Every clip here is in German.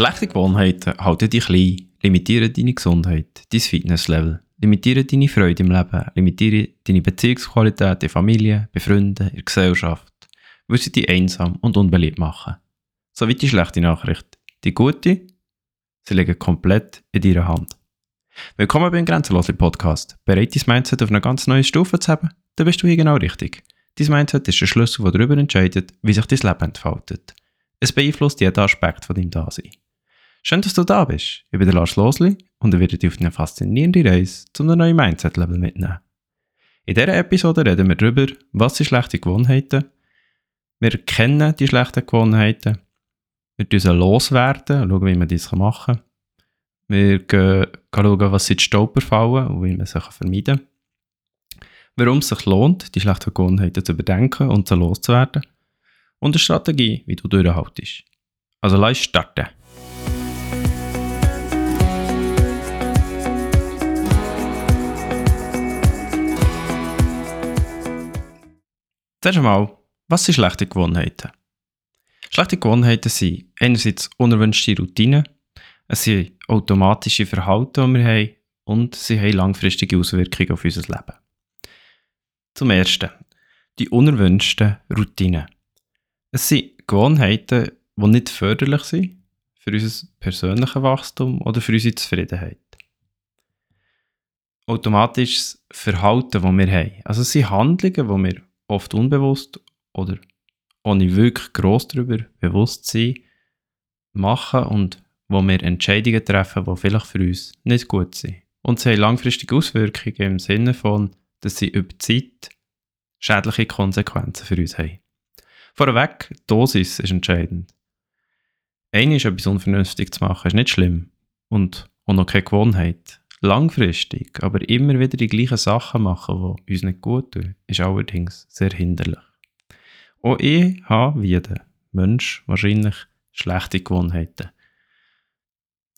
Schlechte Gewohnheiten halten dich klein, limitieren deine Gesundheit, dein Fitnesslevel, limitieren deine Freude im Leben, limitieren deine Beziehungsqualität in Familie, bei Freunden, in der Gesellschaft, weil sie dich einsam und unbeliebt machen. So wie die schlechte Nachricht. Die gute, sie liegen komplett in deiner Hand. Willkommen beim Grenzenlosen Podcast. Bereit, dein Mindset auf eine ganz neue Stufe zu haben? Dann bist du hier genau richtig. Dein Mindset ist der Schlüssel, der darüber entscheidet, wie sich dein Leben entfaltet. Es beeinflusst jeden Aspekt von deinem Dasein. Schön, dass du da bist. Ich bin der Lars Losli und ich werde dich auf eine faszinierende Reise zu einem neuen Mindset-Level mitnehmen. In dieser Episode reden wir darüber, was sind schlechte Gewohnheiten. Wir kennen die schlechten Gewohnheiten. Wir müssen loswerden, schauen, wie man das machen kann. Wir schauen, was sind die Stolperfallen und wie man sie vermeiden kann. Warum es sich lohnt, die schlechten Gewohnheiten zu überdenken und sie loszuwerden. Und eine Strategie, wie du durchhaltest. Also lass starten. Zuerst einmal, was sind schlechte Gewohnheiten? Schlechte Gewohnheiten sind einerseits unerwünschte Routinen, es sind automatische Verhalten, die wir haben, und sie haben langfristige Auswirkungen auf unser Leben. Zum Ersten, die unerwünschten Routinen. Es sind Gewohnheiten, die nicht förderlich sind für unser persönliches Wachstum oder für unsere Zufriedenheit. Automatisches Verhalten, das wir haben. Also es sind Handlungen, die wir oft unbewusst oder ohne wirklich gross darüber bewusst sein, machen und wo wir Entscheidungen treffen, die vielleicht für uns nicht gut sind. Und sie haben langfristige Auswirkungen im Sinne von, dass sie über Zeit schädliche Konsequenzen für uns haben. Vorweg, die Dosis ist entscheidend. Einmal etwas unvernünftig zu machen, ist nicht schlimm und auch noch keine Gewohnheit langfristig aber immer wieder die gleichen Sachen machen, die uns nicht gut tun, ist allerdings sehr hinderlich. Auch ich habe, wie der Mensch, wahrscheinlich schlechte Gewohnheiten.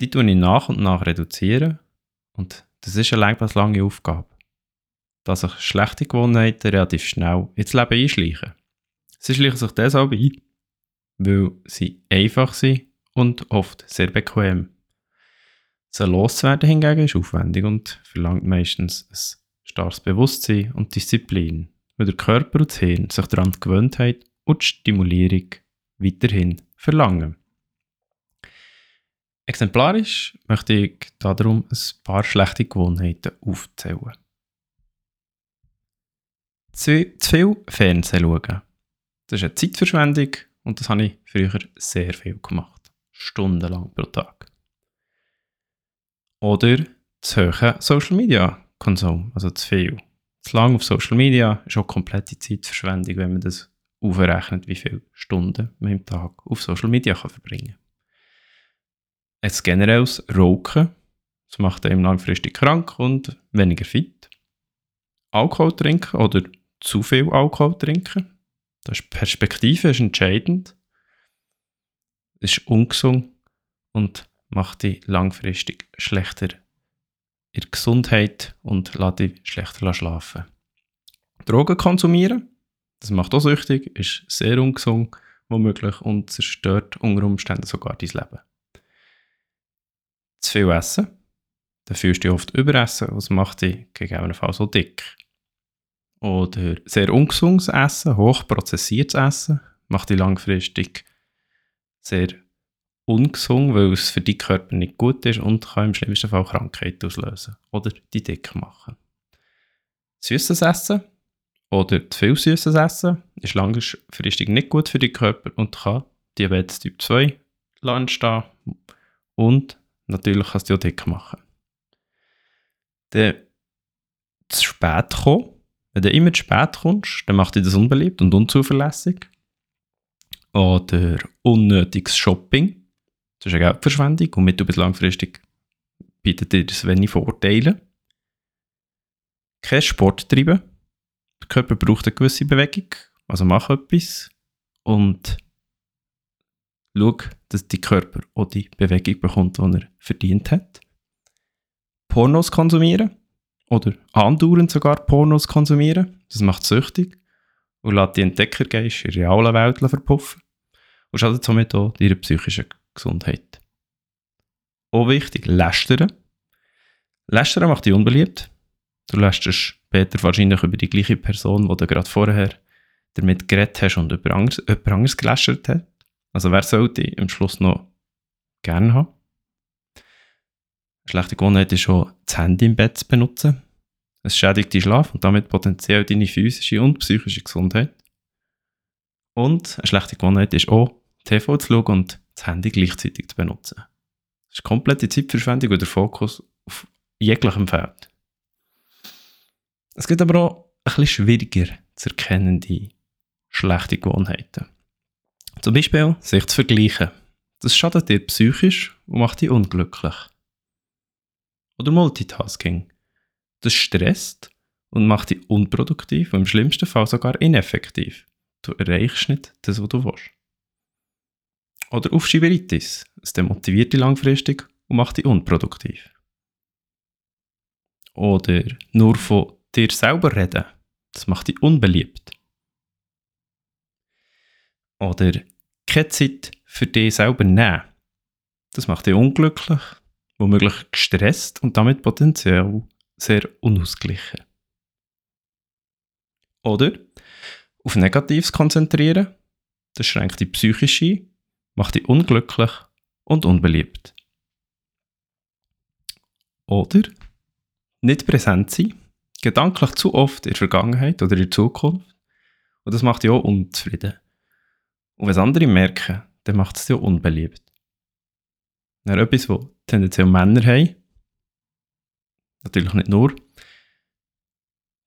Die tue ich nach und nach reduzieren und das ist eine lange Aufgabe. Dass sich schlechte Gewohnheiten relativ schnell ins Leben einschleichen. Sie schleichen sich deshalb ein, weil sie einfach sind und oft sehr bequem. Sie loszuwerden hingegen ist aufwendig und verlangt meistens ein starkes Bewusstsein und Disziplin, weil der Körper und das Hirn sich daran gewöhnt haben und die Stimulierung weiterhin verlangen. Exemplarisch möchte ich darum ein paar schlechte Gewohnheiten aufzählen. Zu viel Fernsehen schauen. Das ist eine Zeitverschwendung und das habe ich früher sehr viel gemacht. Stundenlang pro Tag. Oder zu hohen Social Media Konsum, also zu viel. Zu lang auf Social Media ist auch komplette Zeitverschwendung, wenn man das aufrechnet, wie viele Stunden man im Tag auf Social Media kann verbringen kann. Ein generelles Rauchen, das macht einem langfristig krank und weniger fit. Alkohol trinken oder zu viel Alkohol trinken, das ist Perspektive ist entscheidend. Es ist ungesund und macht dich langfristig schlechter in Gesundheit und lässt dich schlechter schlafen. Drogen konsumieren, das macht auch süchtig, ist sehr ungesund womöglich und zerstört unter Umständen sogar dein Leben. Zu viel essen, dann fühlst du dich oft überessen, was macht dich gegebenenfalls so dick. Oder sehr ungesundes Essen, hochprozessiertes Essen, macht dich langfristig sehr ungesund, weil es für deinen Körper nicht gut ist und kann im schlimmsten Fall Krankheiten auslösen oder die dick machen. Süßes Essen oder zu viel süßes Essen ist langfristig nicht gut für den Körper und kann Diabetes Typ 2 entstehen und natürlich kann es dich auch dick machen. Dann zu spät kommen, wenn du immer zu spät kommst, dann macht dich das unbeliebt und unzuverlässig. Oder unnötiges Shopping das ist eine Geldverschwendung und mittel- bis langfristig bietet dir das wenig Vorteile. Kein Sport treiben. Der Körper braucht eine gewisse Bewegung, also mach etwas und schau, dass dein Körper auch die Bewegung bekommt, die er verdient hat. Pornos konsumieren oder andauernd sogar Pornos konsumieren, das macht süchtig und lässt die Entdeckergeist in der realen Welt verpuffen und schadet somit auch deiner psychischen Gesundheit. auch wichtig, lästern. Lästern macht dich unbeliebt. Du lästerst später wahrscheinlich über die gleiche Person, die du gerade vorher damit geredet hast und über anderes, jemand anderes gelästert hat. Also wer sollte am Schluss noch gerne haben? Eine schlechte Gewohnheit ist schon, das Handy im Bett zu benutzen. Es schädigt deinen Schlaf und damit potenziell deine physische und psychische Gesundheit. Und eine schlechte Gewohnheit ist auch, TV zu schauen und das Handy gleichzeitig zu benutzen. Das ist komplette Zeitverschwendung und der Fokus auf jeglichem Feld. Es gibt aber auch ein bisschen schwieriger zu erkennende schlechte Gewohnheiten. Zum Beispiel sich zu vergleichen. Das schadet dir psychisch und macht dich unglücklich. Oder Multitasking. Das stresst und macht dich unproduktiv und im schlimmsten Fall sogar ineffektiv. Du erreichst nicht das, was du willst. Oder Aufschieberitis. Es demotiviert dich langfristig und macht dich unproduktiv. Oder nur von dir selber reden. Das macht dich unbeliebt. Oder keine Zeit für dich selber nehmen. Das macht dich unglücklich, womöglich gestresst und damit potenziell sehr unausgeglichen. Oder auf Negatives konzentrieren. Das schränkt die psychisch ein, macht dich unglücklich und unbeliebt. Oder nicht präsent sein, gedanklich zu oft in der Vergangenheit oder in der Zukunft. Und das macht dich auch unzufrieden. Und wenn andere merken, dann macht es dich auch unbeliebt. Dann etwas, was tendenziell Männer haben, natürlich nicht nur,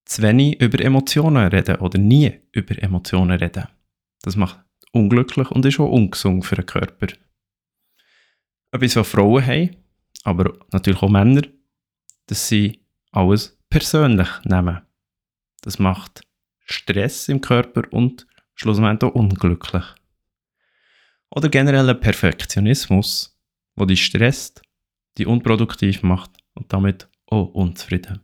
zu wenig über Emotionen reden oder nie über Emotionen reden. Das macht unglücklich und ist auch ungesund für den Körper. Etwas, was Frauen haben, aber natürlich auch Männer, dass sie alles persönlich nehmen. Das macht Stress im Körper und schlussendlich auch unglücklich. Oder generell ein Perfektionismus, wo dich stresst, die unproduktiv macht und damit auch unzufrieden.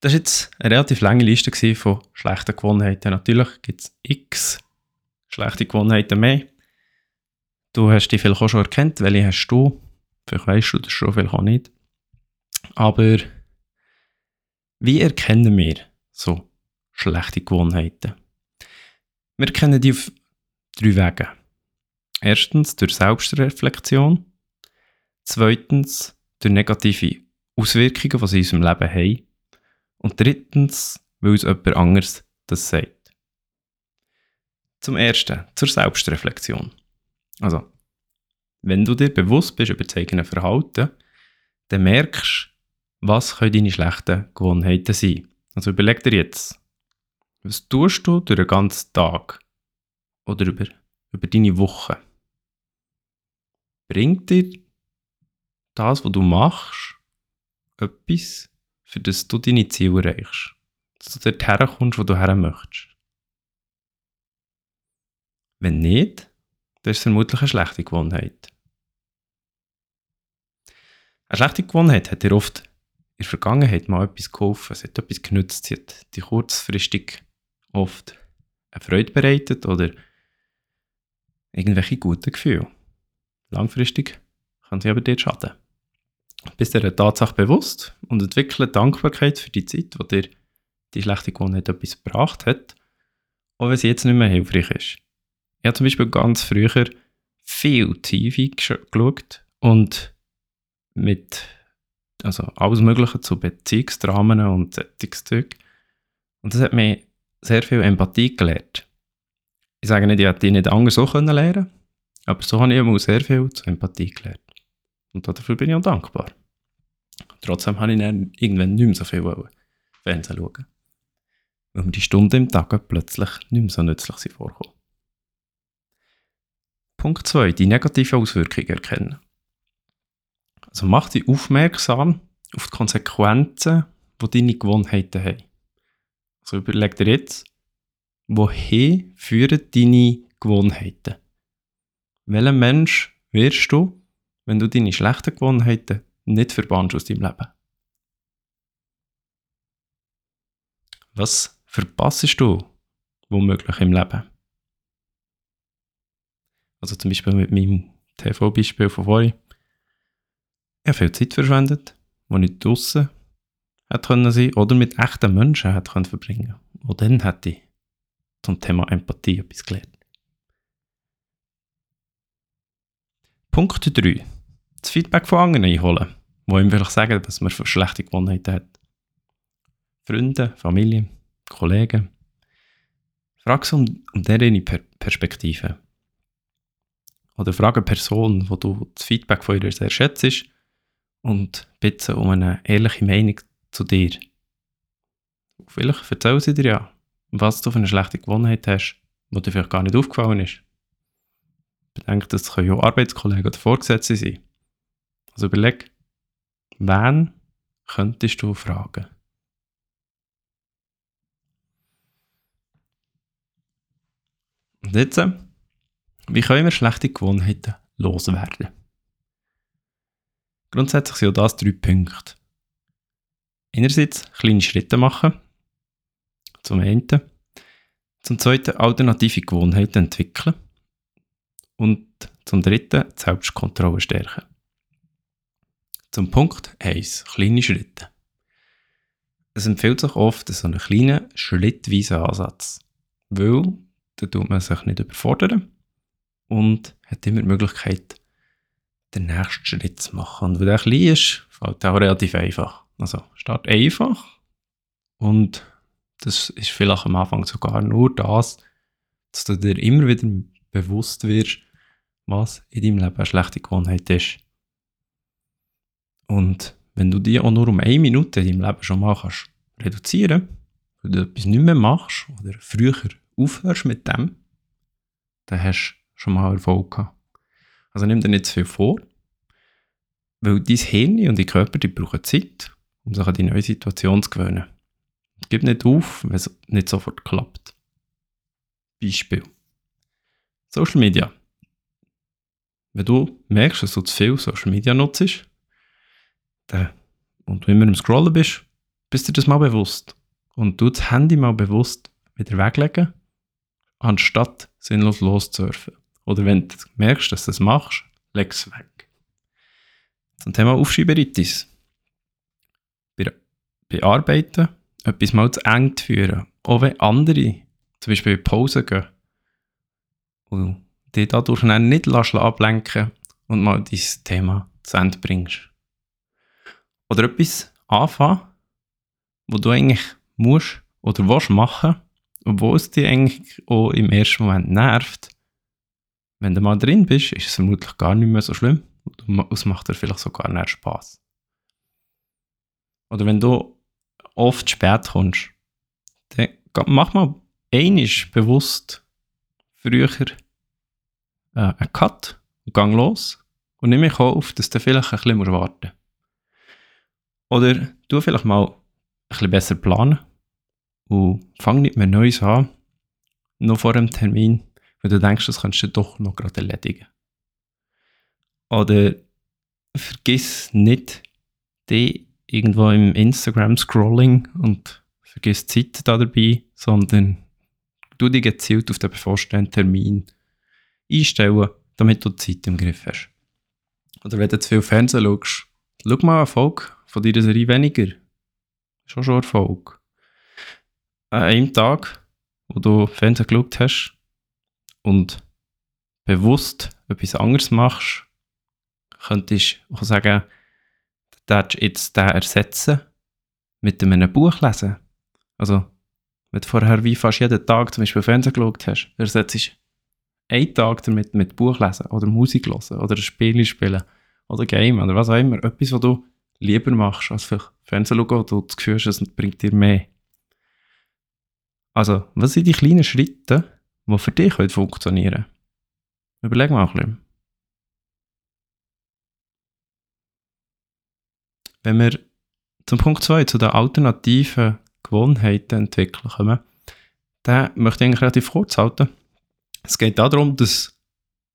Das war jetzt eine relativ lange Liste von schlechten Gewohnheiten. Natürlich gibt es x schlechte Gewohnheiten mehr. Du hast die vielleicht auch schon erkannt, welche hast du. Vielleicht weißt du das schon, vielleicht auch nicht. Aber wie erkennen wir so schlechte Gewohnheiten? Wir erkennen die auf drei Wege. Erstens durch Selbstreflexion. Zweitens durch negative Auswirkungen, die sie in unserem Leben haben. Und drittens, weil uns jemand anderes das sagt. Zum Ersten, zur Selbstreflexion. Also, wenn du dir bewusst bist über das eigene Verhalten, dann merkst du, was können deine schlechten Gewohnheiten sein. Also überleg dir jetzt, was tust du durch den ganzen Tag oder über, über deine Woche? Bringt dir das, was du machst, etwas für das du deine Ziele erreichst. Dass du dort herkommst, wo du her möchtest. Wenn nicht, dann ist es vermutlich eine schlechte Gewohnheit. Eine schlechte Gewohnheit hat dir oft in der Vergangenheit mal etwas geholfen, es hat etwas genützt, sie hat dir kurzfristig oft eine Freude bereitet oder irgendwelche guten Gefühle. Langfristig kann sie aber dir schaden. Bist dir der Tatsache bewusst und entwickle Dankbarkeit für die Zeit, die dir die schlechte Gewohnheit etwas gebracht hat, auch wenn sie jetzt nicht mehr hilfreich ist. Ich habe zum Beispiel ganz früher viel TV geschaut und mit also alles Mögliche zu Beziehungsdramen und Sättigungszeug. Und das hat mir sehr viel Empathie gelehrt. Ich sage nicht, ich hätte die nicht anders so können lernen aber so habe ich immer sehr viel zu Empathie gelernt. Und dafür bin ich auch dankbar. Trotzdem habe ich dann irgendwann nicht mehr so viel Fernsehen schauen. Weil mir die Stunden im Tag plötzlich nicht mehr so nützlich vorkommen. Punkt 2. Die negativen Auswirkungen erkennen. Also mach dich aufmerksam auf die Konsequenzen, die deine Gewohnheiten haben. Also überleg dir jetzt, wohin führen deine Gewohnheiten? Welcher Mensch wirst du, wenn du deine schlechten Gewohnheiten nicht verbannst aus deinem Leben. Was verpasst du womöglich im Leben? Also zum Beispiel mit meinem TV-Beispiel von vorhin. Ich habe viel Zeit verschwendet, die ich draußen hätte können sein oder mit echten Menschen hätte können verbringen. Und dann hätte ich zum Thema Empathie etwas gelernt. Punkt 3. Das Feedback von anderen einholen, wo ihm vielleicht sagen, dass man schlechte Gewohnheiten hat. Freunde, Familie, Kollegen. Frag sie um, um deren per Perspektive. Oder frage eine Person, wo du das Feedback von ihr sehr schätzt und bitte um eine ehrliche Meinung zu dir. Vielleicht erzählen sie dir ja, was du für eine schlechte Gewohnheit hast, die dir vielleicht gar nicht aufgefallen ist. Bedenke, das können ja Arbeitskollegen oder Vorgesetzte sein. Also überleg, wen könntest du fragen? Und jetzt, wie können wir schlechte Gewohnheiten loswerden? Grundsätzlich sind das drei Punkte. Einerseits kleine Schritte machen, zum einen. Zum zweiten alternative Gewohnheiten entwickeln. Und zum dritten die Selbstkontrolle stärken. Zum Punkt 1, kleine Schritte. Es empfiehlt sich oft so einen kleinen, schrittweisen Ansatz, weil da tut man sich nicht überfordern und hat immer die Möglichkeit, den nächsten Schritt zu machen. Und wenn der klein ist, fällt auch relativ einfach. Also, start einfach und das ist vielleicht am Anfang sogar nur das, dass du dir immer wieder bewusst wirst, was in deinem Leben eine schlechte Gewohnheit ist. Und wenn du die auch nur um eine Minute in deinem Leben schon mal kannst reduzieren, weil du etwas nicht mehr machst oder früher aufhörst mit dem, dann hast du schon mal Erfolg gehabt. Also nimm dir nicht zu viel vor, weil dein Hirn und dein Körper die brauchen Zeit, um sich an die neue Situation zu gewöhnen. Gib nicht auf, wenn es nicht sofort klappt. Beispiel. Social Media. Wenn du merkst, dass du zu viel Social Media nutzt, dann, und du immer im Scrollen bist, bist du das mal bewusst. Und du das Handy mal bewusst wieder weglegen, anstatt sinnlos loszusurfen. Oder wenn du merkst, dass du das machst, leg es weg. Zum Thema Aufschieberitis. Bearbeiten etwas mal zu eng zu führen. Auch wenn andere zum Beispiel in Pause gehen dich dadurch nicht ablenken und mal dein Thema zu Ende bringst. Oder etwas anfangen, wo du eigentlich musst oder willst machen, obwohl es dir eigentlich auch im ersten Moment nervt. Wenn du mal drin bist, ist es vermutlich gar nicht mehr so schlimm und es macht dir vielleicht sogar mehr Spaß. Oder wenn du oft spät kommst, dann mach mal einisch bewusst früher äh, einen Cut und gang los und nimm mich auf, dass du vielleicht ein bisschen warten musst. Oder du vielleicht mal ein bisschen besser planen und fang nicht mehr Neues an, noch vor dem Termin, weil du denkst, das kannst du doch noch gerade erledigen. Oder vergiss nicht, die irgendwo im Instagram-Scrolling und vergiss Zeit da dabei, sondern du dich gezielt auf den bevorstehenden Termin einstellen, damit du Zeit im Griff hast. Oder wenn du zu viel Fernsehen schaust, schau mal eine Folge von deiner Serie weniger. Schon schon Erfolg. An einem Tag, wo du Fernsehen geschaut hast und bewusst etwas anderes machst, könntest du auch sagen, darfst jetzt den ersetzen mit einem Buch lesen. Also, wenn du vorher wie fast jeden Tag zum Beispiel Fernsehen geschaut hast, ersetzt du einen Tag damit mit Buch lesen oder Musik hören oder ein Spiel spielen oder Game oder was auch immer. Etwas, was du lieber machst als für Fernsehen schauen, du das Gefühl hast, es bringt dir mehr. Also, was sind die kleinen Schritte, die für dich funktionieren können? Überleg mal ein bisschen. Wenn wir zum Punkt 2, zu den alternativen Gewohnheiten entwickeln kommen, dann möchte ich eigentlich relativ kurz halten. Es geht darum, dass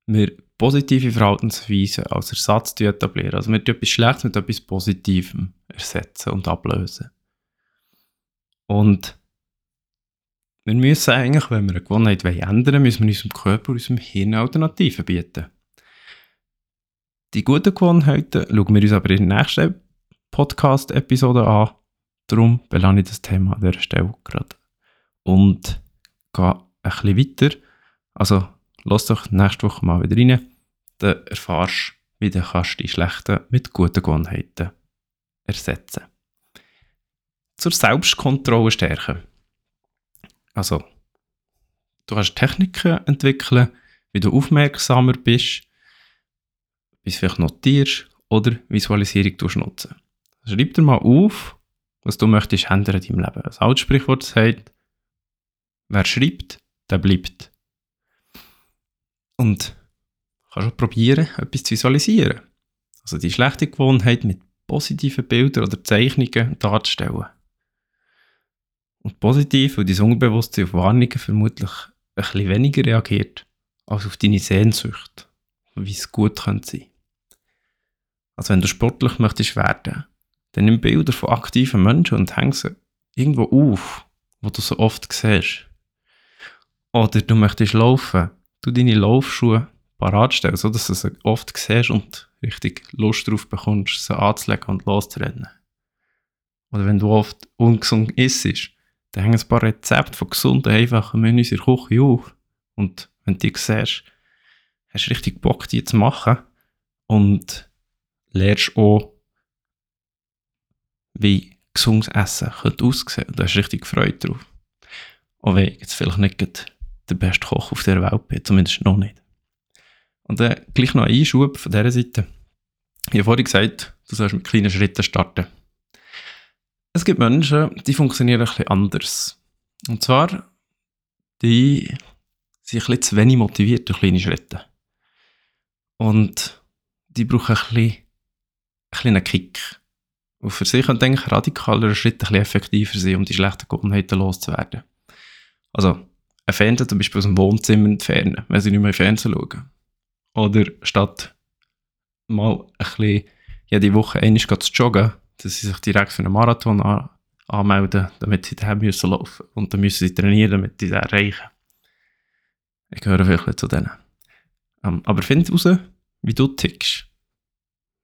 wir positive Verhaltensweisen als Ersatz etablieren. Also wir etwas Schlechtes mit etwas Positivem ersetzen und ablösen. Und wir müssen eigentlich, wenn wir eine Gewohnheit ändern wollen, müssen wir unserem Körper und unserem Hirn Alternativen bieten. Die guten Gewohnheiten schauen wir uns aber in der nächsten Podcast-Episode an. Darum belande ich das Thema an dieser Stelle gerade. Und gehe ein bisschen weiter. Also, lass doch nächste Woche mal wieder rein. Dann erfährst du, wie du kannst die schlechten mit guten Gewohnheiten ersetzen Zur Selbstkontrolle stärken. Also, du kannst Techniken entwickeln, wie du aufmerksamer bist, wie du vielleicht notierst oder Visualisierung nutzen. Schreib dir mal auf, was du möchtest ändern in deinem Leben. Das alte Sprichwort sagt, wer schreibt, der bleibt. Und kannst auch probieren, etwas zu visualisieren. Also die schlechte Gewohnheit mit positiven Bildern oder Zeichnungen darzustellen. Und positiv, weil dein Unbewusstsein auf Warnungen vermutlich ein bisschen weniger reagiert, als auf deine Sehnsucht, wie es gut könnte sein. Also wenn du sportlich möchtest werden, dann nimm Bilder von aktiven Menschen und häng sie irgendwo auf, wo du so oft siehst. Oder du möchtest laufen, du deine Laufschuhe parat stellen, sodass du sie oft siehst und richtig Lust darauf bekommst, sie anzulegen und loszurennen. Oder wenn du oft ungesund isst, dann hängen ein paar Rezepte von gesunden, einfachen Menüs in der Küche auf. Und wenn du die siehst, hast du richtig Bock, die zu machen. Und lernst auch, wie gesundes Essen könnte aussehen. Und du hast richtig Freude drauf. Auch wenn jetzt vielleicht nicht der beste Koch auf der Welt bin, zumindest noch nicht. Und dann gleich noch ein Einschub von dieser Seite. Ich habe vorhin gesagt, du sollst mit kleinen Schritten starten. Es gibt Menschen, die funktionieren ein bisschen anders. Und zwar, die sind ein bisschen zu wenig motiviert durch kleine Schritte. Und die brauchen ein bisschen, ein bisschen einen Kick. Und für sich könnte eigentlich radikalere Schritte ein bisschen effektiver sein, um die schlechten Gewohnheiten loszuwerden. Also, ein Fernseher zum Beispiel aus dem Wohnzimmer entfernen, wenn sie nicht mehr im Fernsehen schauen. Oder statt mal ein bisschen jede Woche einmal zu joggen, dass sie sich direkt für einen Marathon an anmelden, damit sie daheim müssen laufen Und dann müssen sie trainieren, damit sie das erreichen. Ich gehöre vielleicht zu denen. Ähm, aber find heraus, wie du tickst.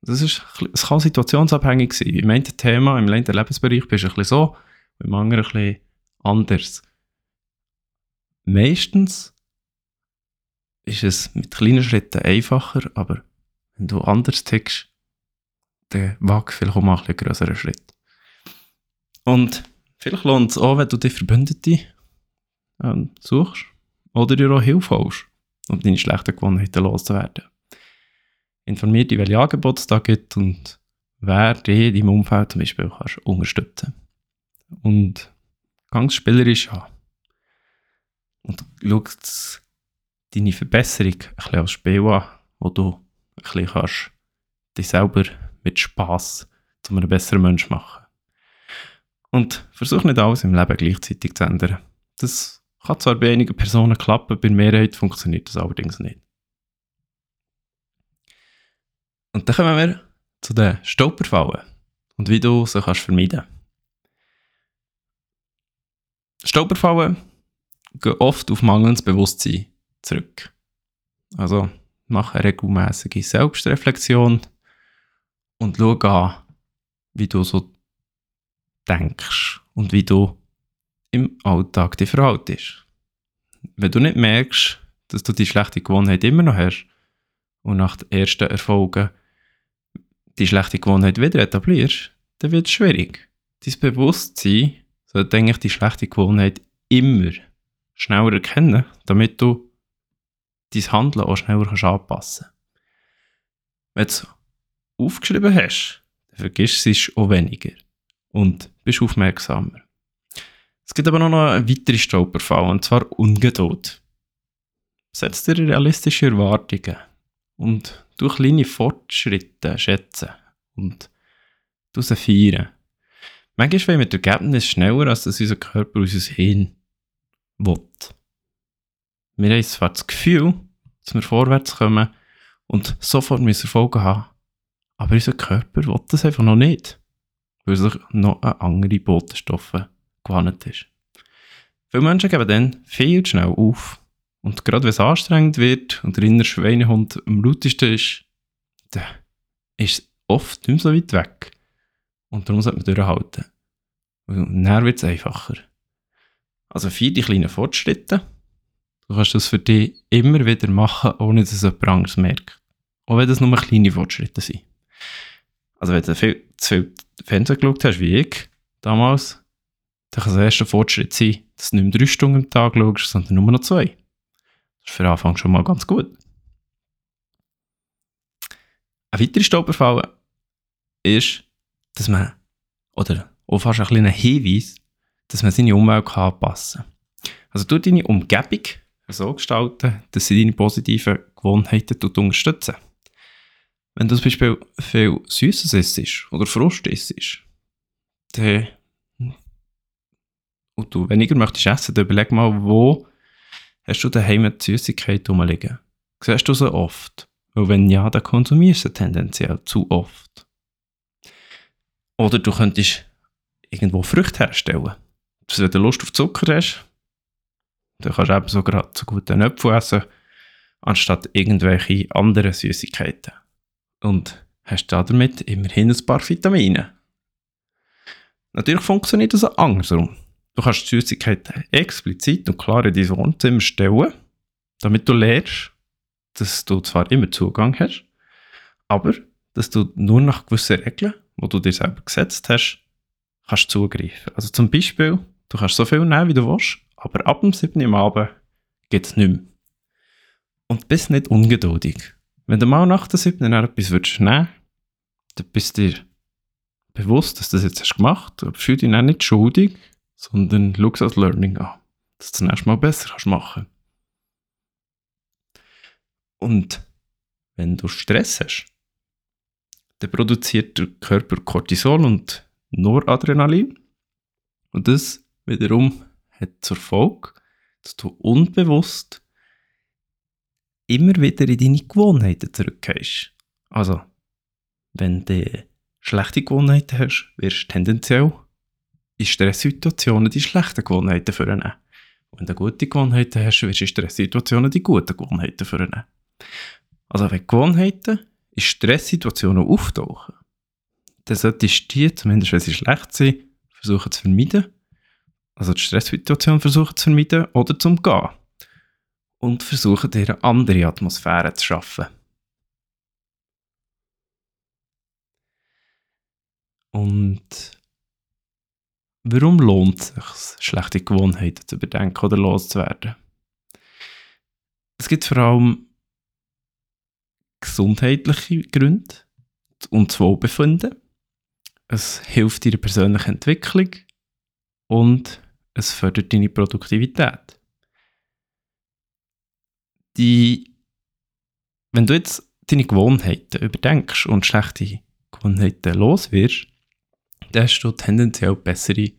Das, ist, es kann situationsabhängig sein. Im einen Thema, im einen Lebensbereich bist du ein bisschen so, im anderen ein bisschen anders. Meistens ist es mit kleinen Schritten einfacher, aber wenn du anders tickst, dann wag vielleicht auch mal ein größeren Schritt. Und vielleicht lohnt es auch, wenn du die Verbündete ähm, suchst oder dir auch Hilfe holst, um deine schlechten Gewohnheiten loszuwerden. Informier dich, welche Angebote es da gibt und wer dich in deinem Umfeld zum Beispiel kannst unterstützen Und ganz spielerisch an. Und schau deine Verbesserung ein bisschen als Spiel an, wo du ein bisschen kannst dich selber mit Spass zu einem besseren Mensch machen. Und versuch nicht alles im Leben gleichzeitig zu ändern. Das kann zwar bei einigen Personen klappen, bei der Mehrheit funktioniert das allerdings nicht. Und dann kommen wir zu den Stolperfallen und wie du sie kannst vermeiden Stolperfallen gehen oft auf mangelndes Bewusstsein zurück. Also mach eine regelmäßige Selbstreflexion und schau an, wie du so denkst und wie du im Alltag dich verhaltest. Wenn du nicht merkst, dass du die schlechte Gewohnheit immer noch hast und nach den ersten Erfolgen die schlechte Gewohnheit wieder etablierst, dann wird es schwierig. Dein Bewusstsein sollte eigentlich die schlechte Gewohnheit immer schneller erkennen, damit du dein Handeln auch schneller kannst anpassen kannst. Wenn du es aufgeschrieben hast, dann vergisst du es auch weniger und bist aufmerksamer. Es gibt aber noch eine weitere Stolperfalle, und zwar Ungeduld. Setz dir realistische Erwartungen und du kleine Fortschritte schätzen und du sie feiern. Manchmal wollen wir das Ergebnis schneller, als das unser Körper aus uns hin will wir haben zwar das Gefühl, dass wir vorwärts kommen und sofort müssen Erfolge haben, aber unser Körper will das einfach noch nicht, weil sich noch eine andere Botenstoffe gewandt ist. Viele Menschen geben dann viel zu schnell auf. Und gerade wenn es anstrengend wird und der innere Schweinehund am lautesten ist, dann ist es oft nicht mehr so weit weg. Und darum sollte man durchhalten. Und dann wird es einfacher. Also vier die kleinen Fortschritte. Du kannst das für dich immer wieder machen, ohne dass es jemand anderes merkt. Auch wenn das nur kleine Fortschritte sind. Also wenn du viel, zu viel Fernsehen geschaut hast, wie ich damals, dann kann der erste Fortschritt sein, dass du nicht mehr drei Stunden am Tag schaust, sondern nur noch zwei. Das ist für den Anfang schon mal ganz gut. Eine weitere Stolperfalle ist, dass man, oder auch fast ein kleiner Hinweis, dass man seine Umwelt anpassen kann. Also du deine Umgebung so gestalten, dass sie deine positiven Gewohnheiten unterstützen. Wenn du zum Beispiel viel Süßes isst oder Frust isst, dann und du weniger möchtest essen, dann überleg mal, wo hast du daheim die Süßigkeit rumliegen? Siehst du so oft? Weil wenn ja, dann konsumierst du tendenziell zu oft. Oder du könntest irgendwo Früchte herstellen. Wenn du Lust auf Zucker hast, dann kannst du eben so gerade so guten Äpfel essen, anstatt irgendwelche anderen Süßigkeiten. Und hast damit immerhin ein paar Vitamine. Natürlich funktioniert das auch andersrum. Du kannst Süßigkeiten explizit und klar in dein Wohnzimmer stellen, damit du lernst, dass du zwar immer Zugang hast, aber dass du nur nach gewissen Regeln, die du dir selber gesetzt hast, kannst zugreifen. Also zum Beispiel, du kannst so viel nehmen, wie du willst, aber ab dem 7. Uhr Abend geht es nicht mehr. Und bist nicht ungeduldig. Wenn du mal nach der 7. Uhr etwas würdest nehmen, dann bist du dir bewusst, dass du das jetzt hast gemacht hast. Fühl dich auch nicht schuldig, sondern schau es als Learning an. Dass du das nächste Mal besser kannst machen Und wenn du Stress hast, dann produziert der Körper Cortisol und Noradrenalin. Und das wiederum hat zur Folge, dass du unbewusst immer wieder in deine Gewohnheiten zurückgehst. Also, wenn du schlechte Gewohnheiten hast, wirst du tendenziell in Stresssituationen die schlechten Gewohnheiten vornehmen. Wenn du gute Gewohnheiten hast, wirst du in Stresssituationen die guten Gewohnheiten vornehmen. Also wenn Gewohnheiten in Stresssituationen auftauchen, dann solltest du die, zumindest wenn sie schlecht sind, versuchen zu vermeiden. Also die Stresssituation versuchen zu vermeiden oder zu umgehen. Und versuchen eine andere Atmosphäre zu schaffen. Und Warum lohnt es sich, schlechte Gewohnheiten zu überdenken oder loszuwerden? Es gibt vor allem gesundheitliche Gründe und das Wohlbefinden. Es hilft deiner persönlichen Entwicklung und es fördert deine Produktivität. Die, wenn du jetzt deine Gewohnheiten überdenkst und schlechte Gewohnheiten los wirst, dann hast du tendenziell bessere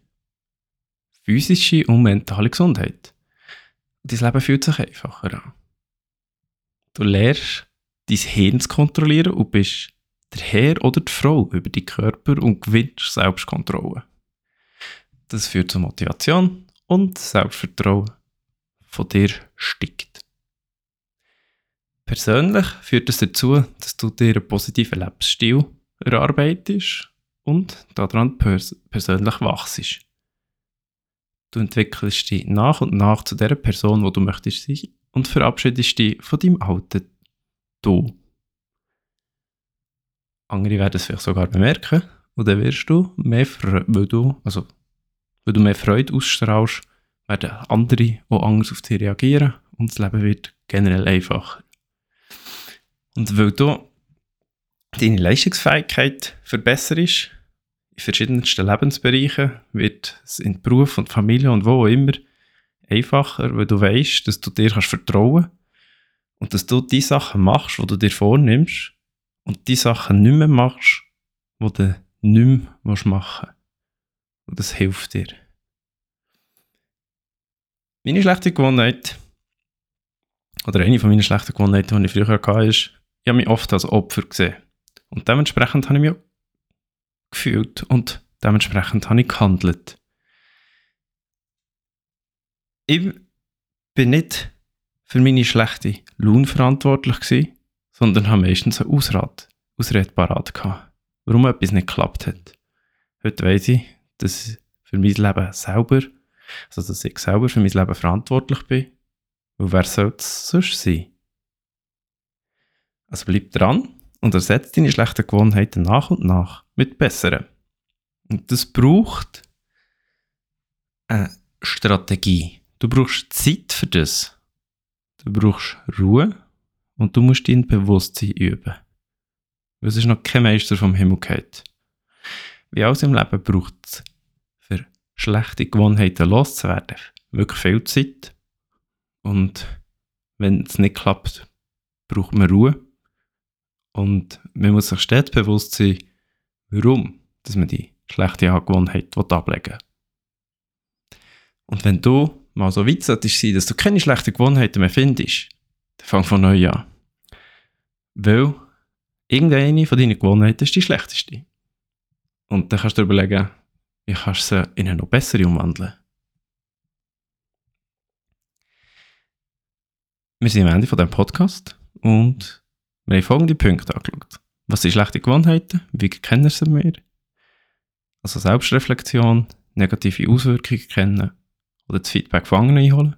physische und mentale Gesundheit. Dein Leben fühlt sich einfacher an. Du lernst, dein Hirn zu kontrollieren und bist der Herr oder die Frau über deinen Körper und gewinnst Selbstkontrolle. Das führt zu Motivation und Selbstvertrauen von dir steigt. Persönlich führt es das dazu, dass du dir einen positiven Lebensstil erarbeitest und daran pers persönlich wachst. Du entwickelst dich nach und nach zu der Person, wo du möchtest sein und verabschiedest dich von deinem alten Du. Andere werden es vielleicht sogar bemerken und dann wirst du mehr Freude, weil du, also, weil du mehr Freude ausstrahlst, werden andere auch anders auf dich reagieren und das Leben wird generell einfacher. Und weil du deine Leistungsfähigkeit verbesserst, in verschiedensten Lebensbereichen, wird es in Beruf und Familie und wo auch immer einfacher, weil du weißt, dass du dir kannst vertrauen und dass du die Sachen machst, die du dir vornimmst und die Sachen nicht mehr machst, die du nicht mehr machen willst. Und das hilft dir. Meine schlechte Gewohnheit, oder eine von meinen schlechten Gewohnheiten, die ich früher hatte, ist, ich habe mich oft als Opfer gesehen. Und dementsprechend habe ich mich gefühlt und dementsprechend habe ich gehandelt. Ich bin nicht für meine schlechte Laune verantwortlich gewesen, sondern habe meistens eine Ausrede, Ausrede parat gehabt, warum etwas nicht geklappt hat. Heute weiss ich, dass für mein Leben selber, also dass ich selber für mein Leben verantwortlich bin. Und wer soll es sonst sein? Also bleib dran und ersetze deine schlechten Gewohnheiten nach und nach mit besseren. Und das braucht eine Strategie. Du brauchst Zeit für das. Du brauchst Ruhe und du musst dein Bewusstsein üben. Es ist noch kein Meister vom Himmel gefallen. Wie alles im Leben braucht es für schlechte Gewohnheiten loszuwerden wirklich viel Zeit. Und wenn es nicht klappt, braucht man Ruhe. Und man muss sich stets bewusst sein, warum dass man die schlechte Gewohnheit ablegen will. Und wenn du mal so weit solltest sein, dass du keine schlechten Gewohnheiten mehr findest, dann fang von neu an. Weil irgendeine von deinen Gewohnheiten ist die schlechteste. Und dann kannst du dir überlegen, wie kannst du sie in eine noch bessere umwandeln. Wir sind am Ende von diesem Podcast und wir haben folgende Punkte angeschaut. Was sind schlechte Gewohnheiten? Wie kennen sie wir? Also Selbstreflexion, negative Auswirkungen kennen oder das Feedback von anderen einholen.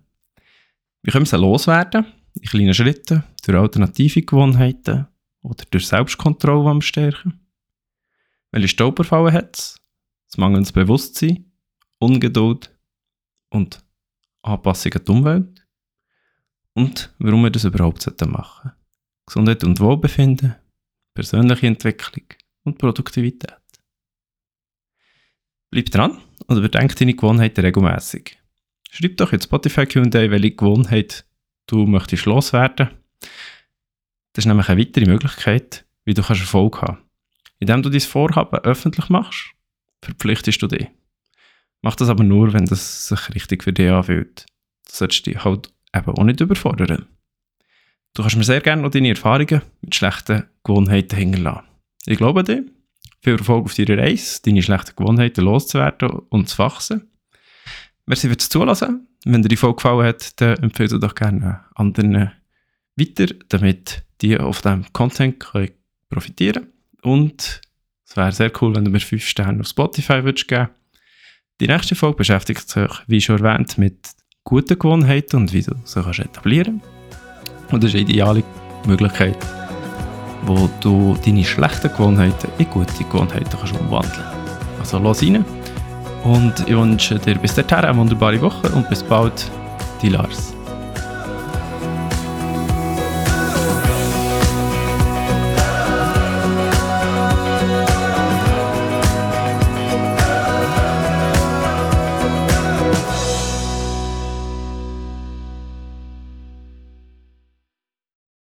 Wie können wir sie loswerden? In kleinen Schritten, durch alternative Gewohnheiten oder durch Selbstkontrolle am Stärken. Welche Stolperfallen hat es? Das mangelndes Bewusstsein, Ungeduld und Anpassung an die Umwelt. Und warum wir das überhaupt machen sollten. Gesundheit und Wohlbefinden, persönliche Entwicklung und Produktivität. Bleib dran und überdenk deine Gewohnheiten regelmäßig. Schreib doch in Spotify Q&A, welche Gewohnheit du möchtest loswerden. Das ist nämlich eine weitere Möglichkeit, wie du Erfolg haben kannst. Indem du dein Vorhaben öffentlich machst, verpflichtest du dich. Mach das aber nur, wenn das sich richtig für dich anfühlt. Du solltest dich halt eben auch nicht überfordern. Du kannst mir sehr gerne noch deine Erfahrungen mit schlechten Gewohnheiten hinterlassen. Ich glaube dir, viel Erfolg auf deiner Reise, deine schlechten Gewohnheiten loszuwerden und zu wachsen. Merci fürs Zulassen. Wenn dir die Folge gefallen hat, dann empfehle du doch gerne anderen weiter, damit die auf diesem Content können profitieren Und es wäre sehr cool, wenn du mir 5 Sterne auf Spotify würdest geben Die nächste Folge beschäftigt sich, wie schon erwähnt, mit guten Gewohnheiten und wie du sie kannst etablieren kannst. Und das ist eine ideale Möglichkeit, wo du deine schlechten Gewohnheiten in gute Gewohnheiten kannst umwandeln kannst. Also los rein und ich wünsche dir bis dahin eine wunderbare Woche und bis bald, die Lars.